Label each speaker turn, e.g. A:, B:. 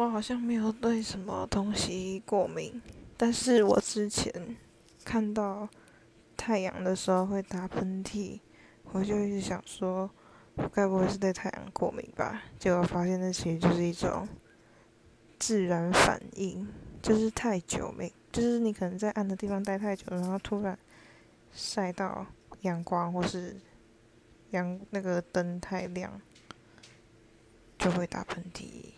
A: 我好像没有对什么东西过敏但是我之前看到太阳的时候会打喷嚏我就一直想说该不会是对太阳过敏吧？结果发现那其实就是一种自然反应就是太久没就是你可能在暗的地方待太久然后突然晒到阳光或是阳那个灯太亮就会打喷嚏。